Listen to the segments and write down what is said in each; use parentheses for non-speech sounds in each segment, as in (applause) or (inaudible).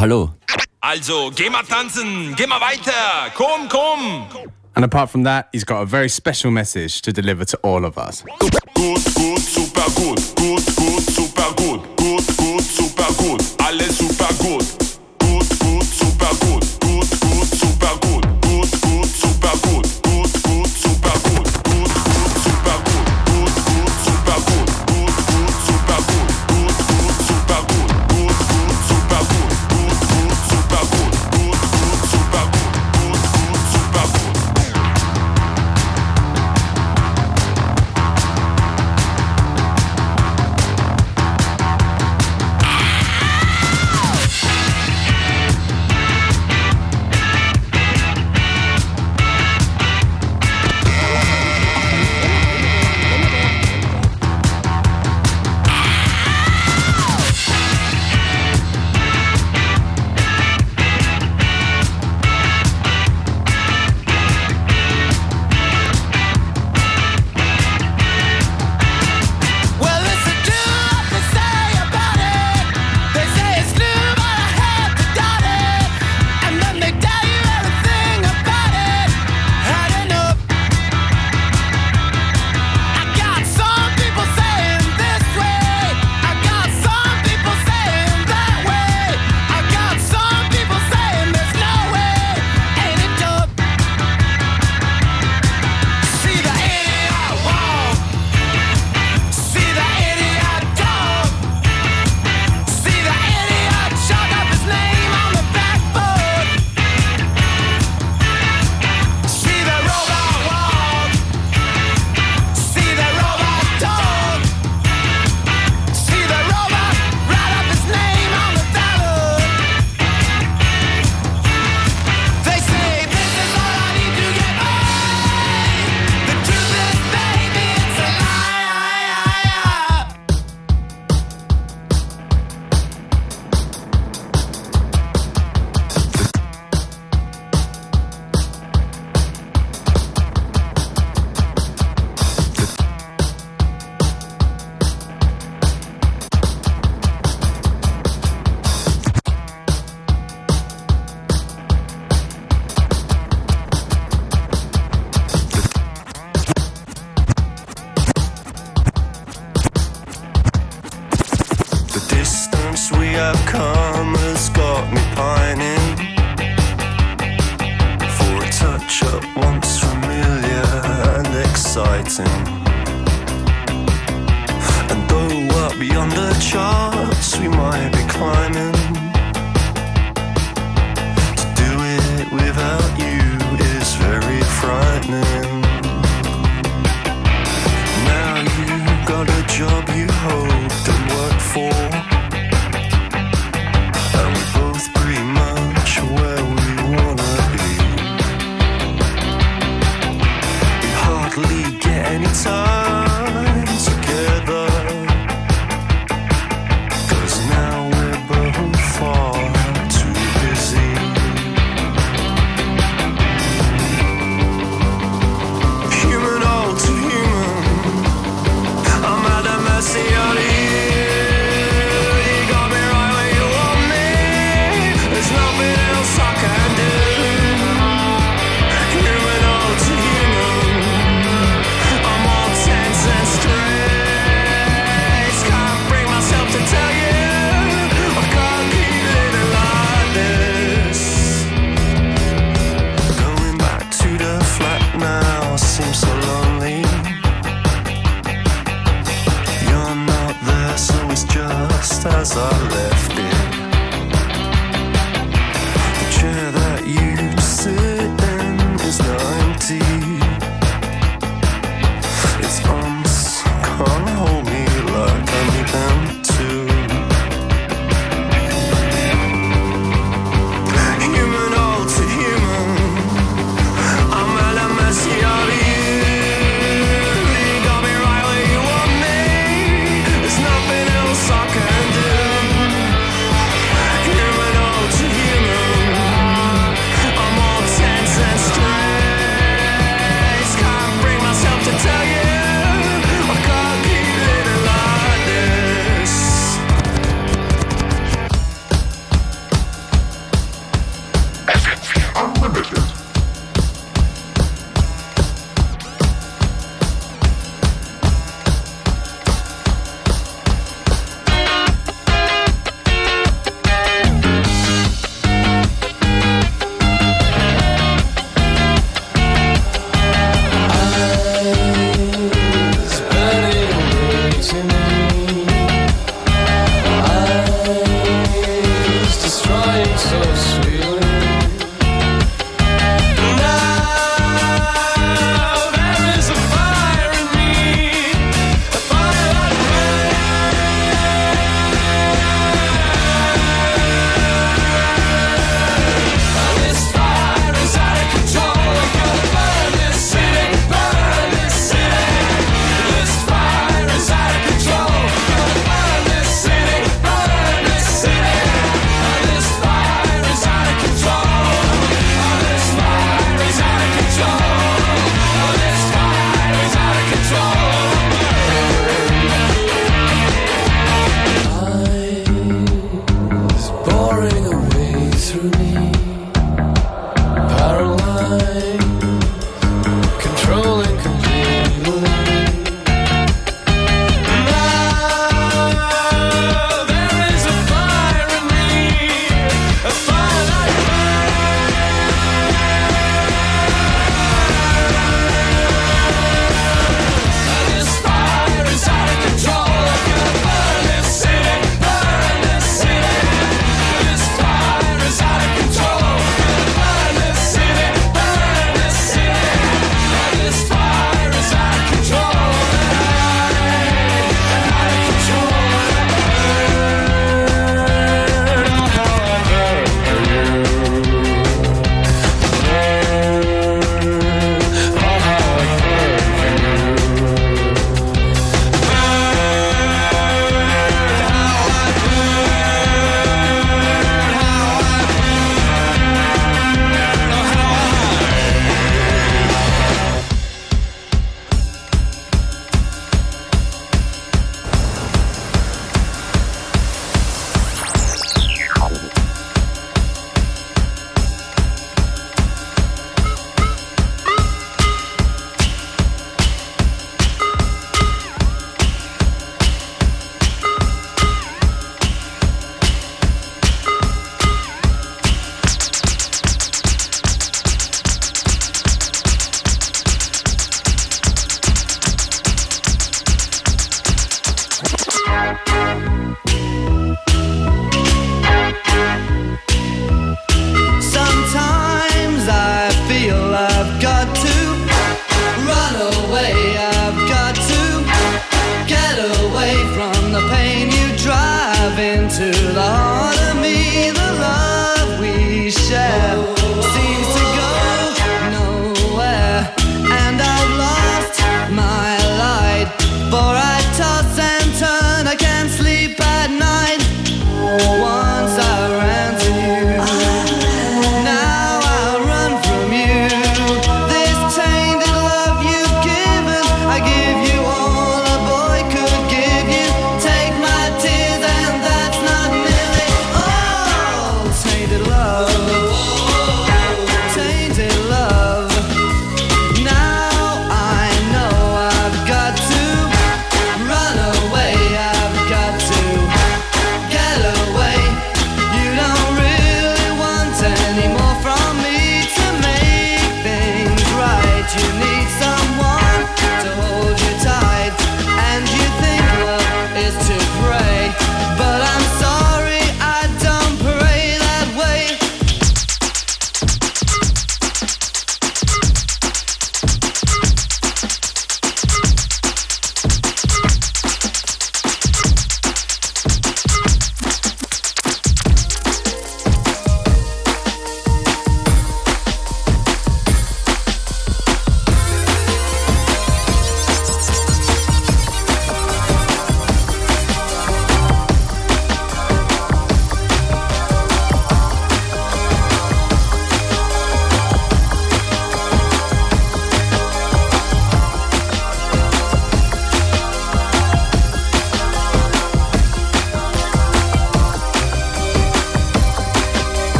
Hallo. Also, geh mal tanzen, geh mal weiter, komm, komm. And apart from that, he's got a very special message to deliver to all of us. Super super super alles super.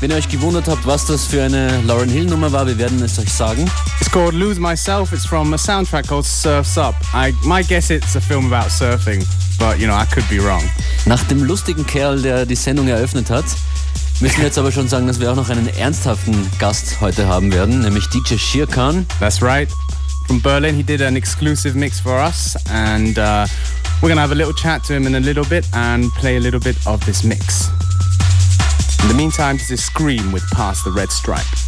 Wenn ihr euch gewundert habt, was das für eine Lauren Hill Nummer war, wir werden es euch sagen. It's called Lose Myself. It's from a soundtrack called Surfs Up. I my guess it's a film about surfing, but you know I could be wrong. Nach dem lustigen Kerl, der die Sendung eröffnet hat, müssen wir jetzt aber schon sagen, dass wir auch noch einen ernsthaften Gast heute haben werden, nämlich DJ Shirkan. That's right. From Berlin, he did an exclusive mix for us, and uh, we're gonna have a little chat to him in a little bit and play a little bit of this mix. In the meantime, this is Scream with Past the Red Stripe.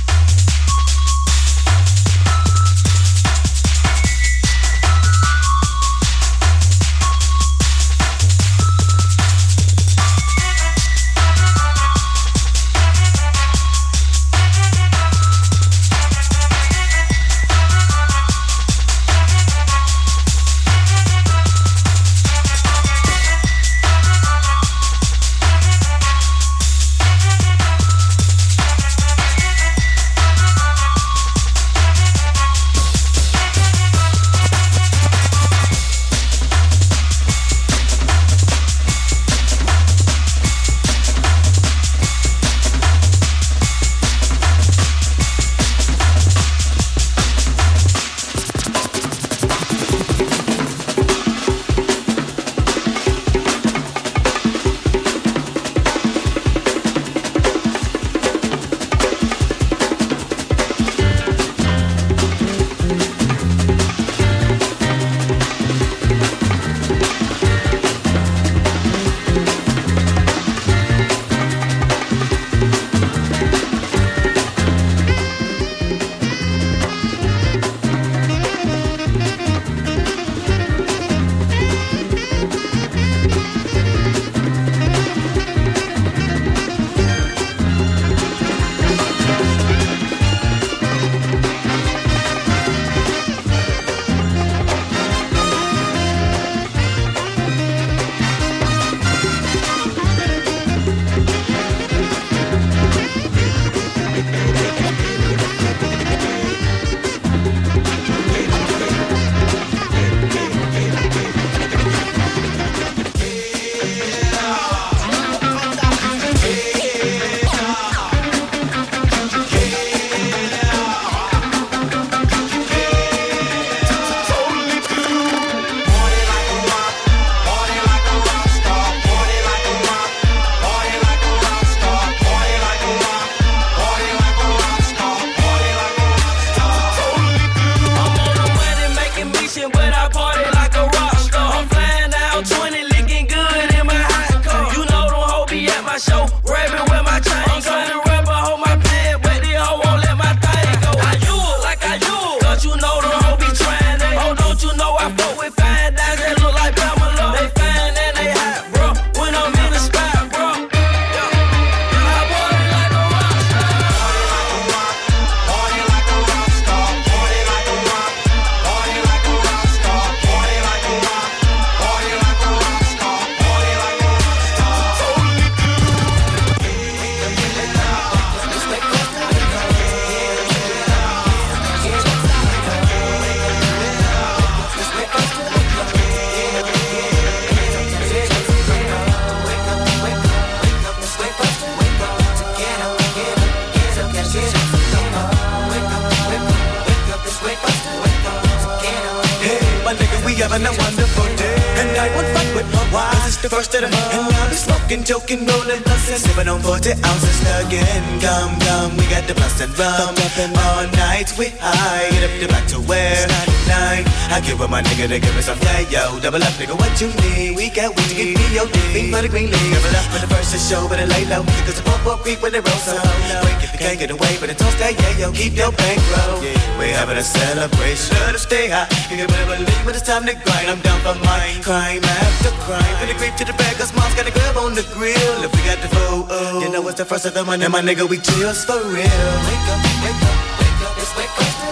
Having a wonderful. And I won't fight with my wife. It's the first of the month. And I'll be smoking, joking, rolling and sipping on 40 ounces again. Come, come, we got the blunts and rum. All night we high, get up the back to where? It's 99. I give up my nigga to give me some yeah, yo. Double up, nigga, what you need? We got weed to get me your dick. Fiend for the green league. Double up for the first to show, but it lay low. Cause the pump up creep when it rolls so low. Wait, if you can't get away, but it toast that yeah, yo. Keep your bankroll. Yeah. We having a celebration. Let us stay high. You can better believe when it's time to grind. I'm down for mine. Crime after crime. From the creep to the bag, cause mom's got a grab on the grill. If we got the food, oh, you know it's the first of the month, and my nigga, we chills for real. Wake up, wake up, wake up, it's wake up.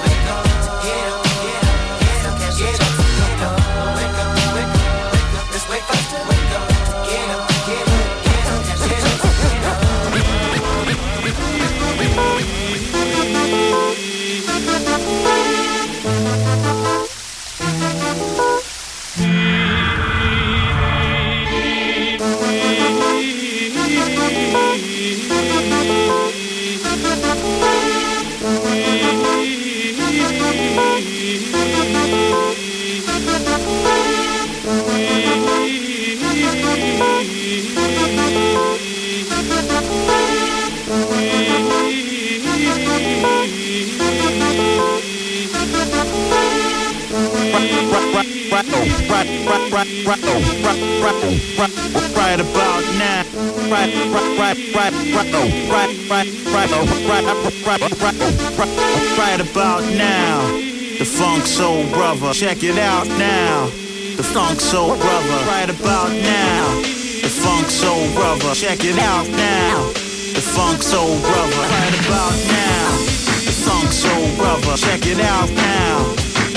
Right, right, right, right, about now. Right, right, right, right, right about now. The Funk Soul Brother, check it out now. The Funk Soul Brother, right about now. The Funk Soul Brother, check it out now. The Funk Soul Brother, right about now. The Funk Soul Brother, check it out now.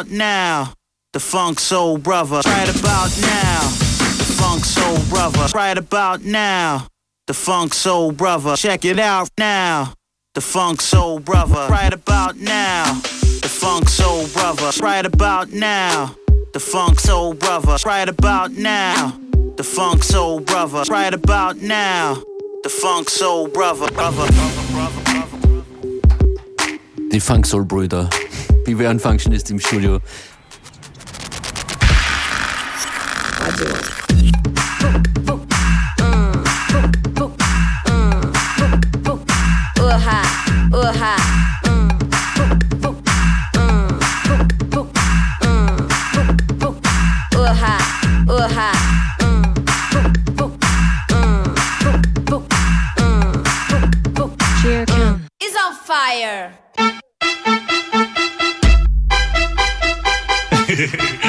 About now. The Funk Soul Brother, right about now. The Funk Soul Brother, right about now. The Funk Soul Brother, check it out now. The Funk Soul Brother, right about now. The Funk Soul Brother, right about now. The Funk Soul Brother, right about now. The Funk Soul Brother, right about now. The Funk Soul Brother, brother. Die Funk Soul Brüder. Beware im Studio. It's on fire. Yeah. (laughs)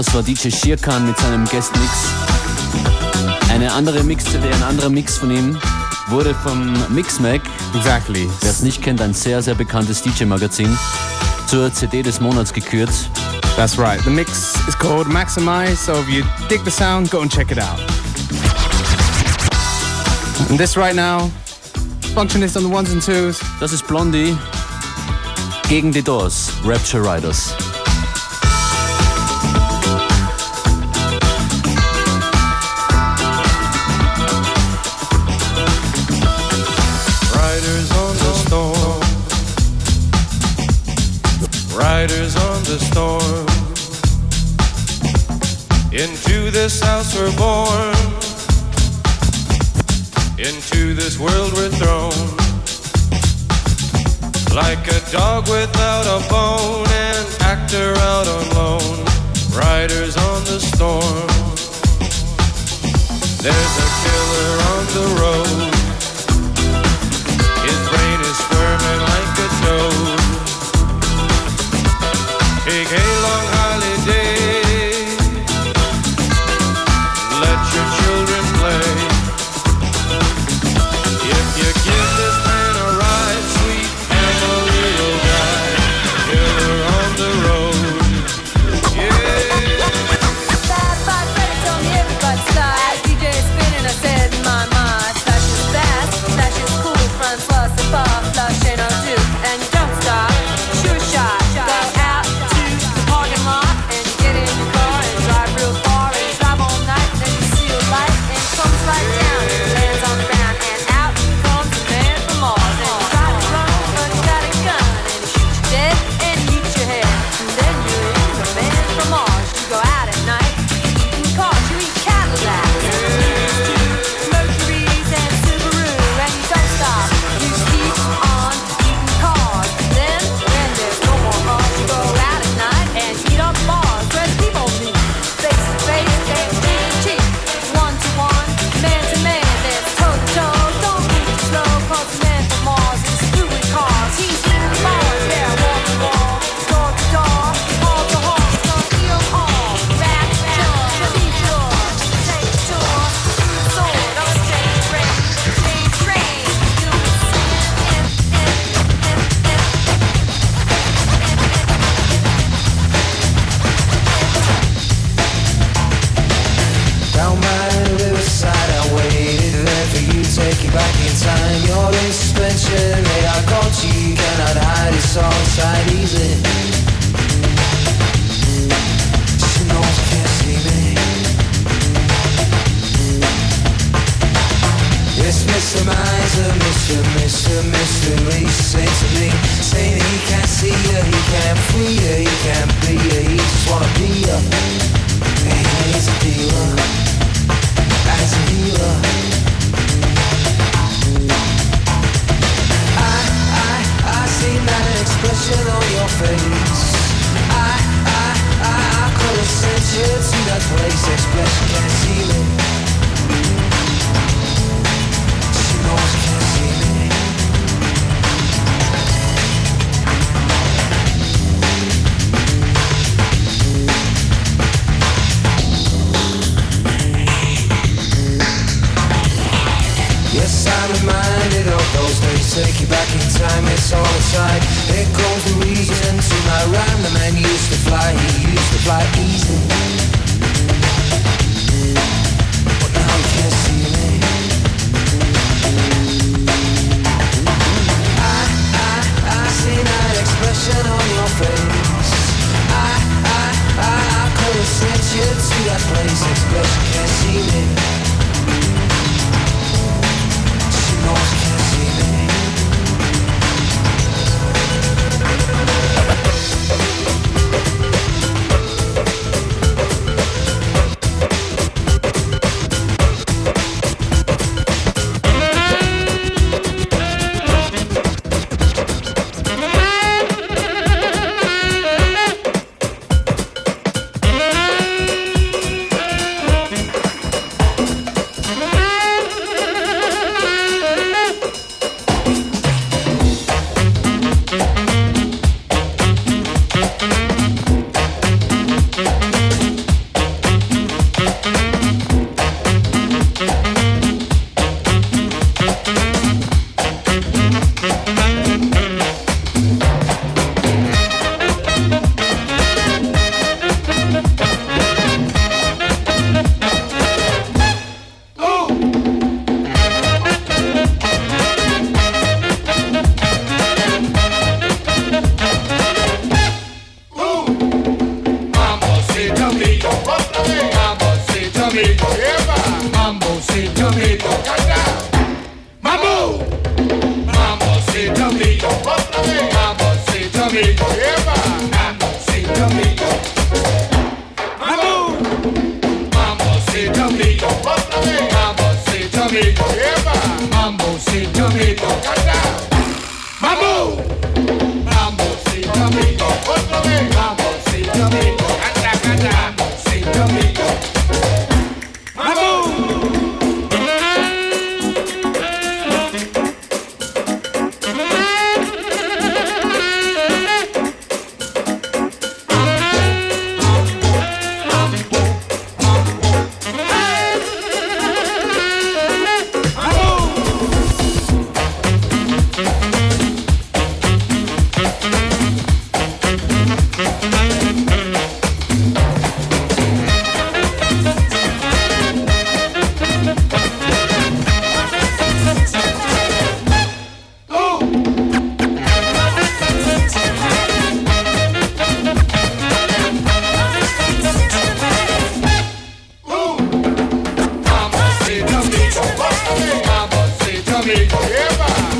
das war DJ Shirkan mit seinem Guest Mix. Eine andere Mix-CD, ein anderer Mix von ihm wurde vom Mixmag, exactly. wer es nicht kennt, ein sehr, sehr bekanntes DJ-Magazin, zur CD des Monats gekürt. That's right. The mix is called Maximize, so if you dig the sound, go and check it out. And this right now, Functionist on the ones and twos. Das ist Blondie gegen die Doors, Rapture Riders. the storm. Into this house we're born. Into this world we're thrown. Like a dog without a bone, an actor out on loan, riders on the storm. There's a killer on the road. yes, I'm reminded of those days Take you back in time, it's all aside Here goes the reason to my rhyme. The man used to fly, he used to fly easy. But now you can't see me. I, I, I see that expression on your face. I, I, I, I could have sent you to that place. Expression can't see me. I can't see me.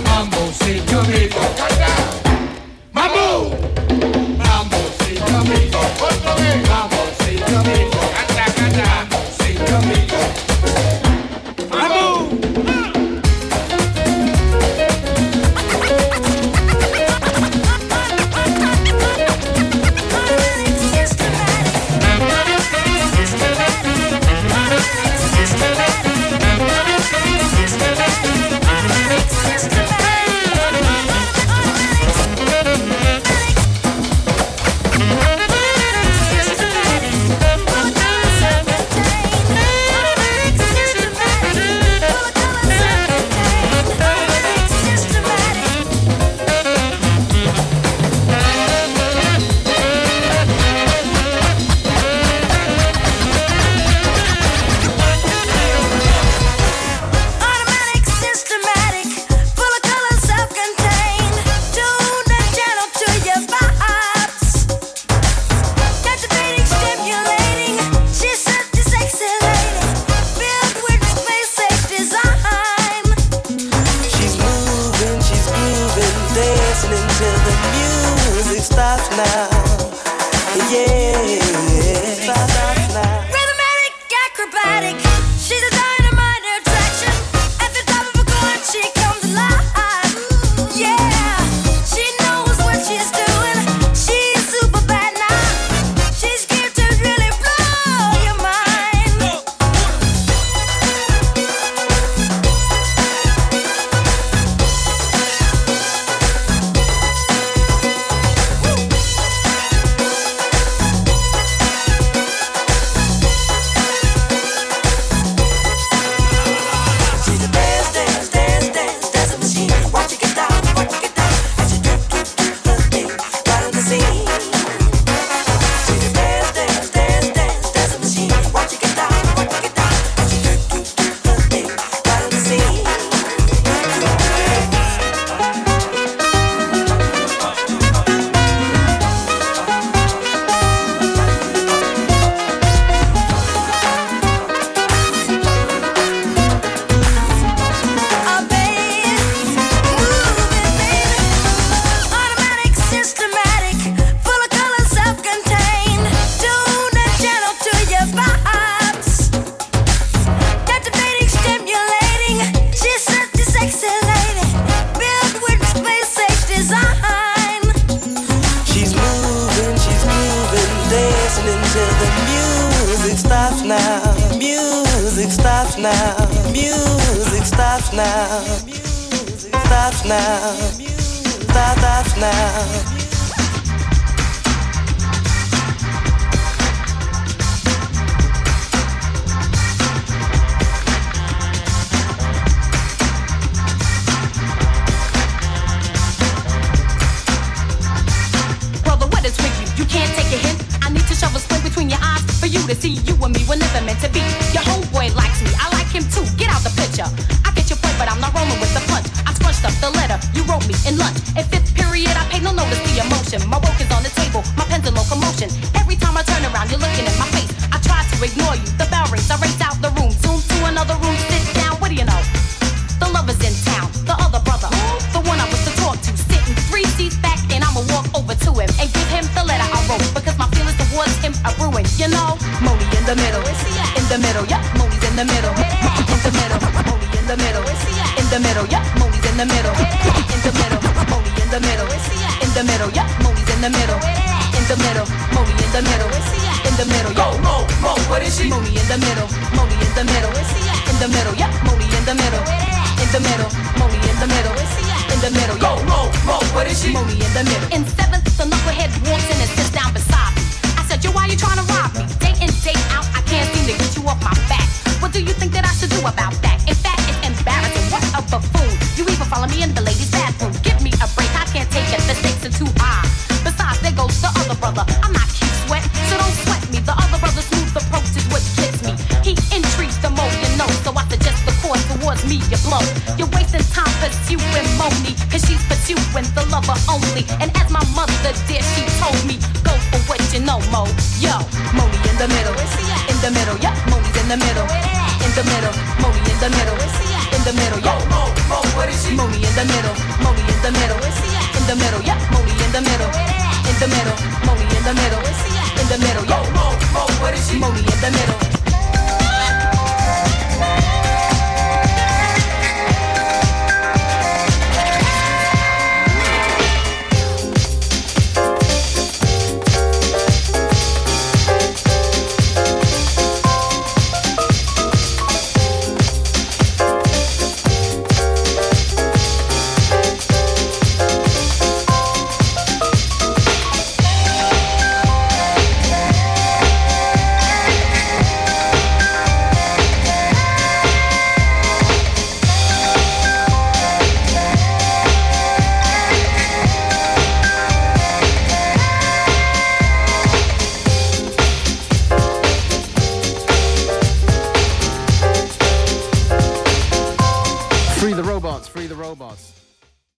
Mambo, señorito, canta. laugh now. Laugh, laugh now. to see you and me were never meant to be. Your homeboy likes me, I like him too. Get out the picture. I get your point, but I'm not rolling with the messed up the letter you wrote me in lunch. In fifth period, I paid no notice to emotion. My woke is on the table, my pen's in locomotion. Every time I turn around, you're looking in my face. I try to ignore you. The bell rings, I race out the room, zoom to another room, sit down. What do you know? The lover's in town, the other brother, the one I was to talk to, sitting three seats back, and I'ma walk over to him and give him the letter I wrote because my feelings towards him are ruined. You know, Monie in the middle, in the middle, yep, Monie's in the middle. The middle. In the middle, Monie in the middle. In the middle, yeah, Monie's in the middle. In the middle, Monie in the middle. In the middle, yo, Mo, Mo, what is she? Monie in the middle. Monie in the middle. In the middle, yeah, Monie in the middle. In the middle, Monie in the middle. In the middle, yo, Mo, Mo, what is she? Monie in the middle. In seventh, the knucklehead walks in and sits down beside me. I said, yo, why you trying to rob me? Day in, day out, I can't seem to get you off my back. What do you think that I should do about that?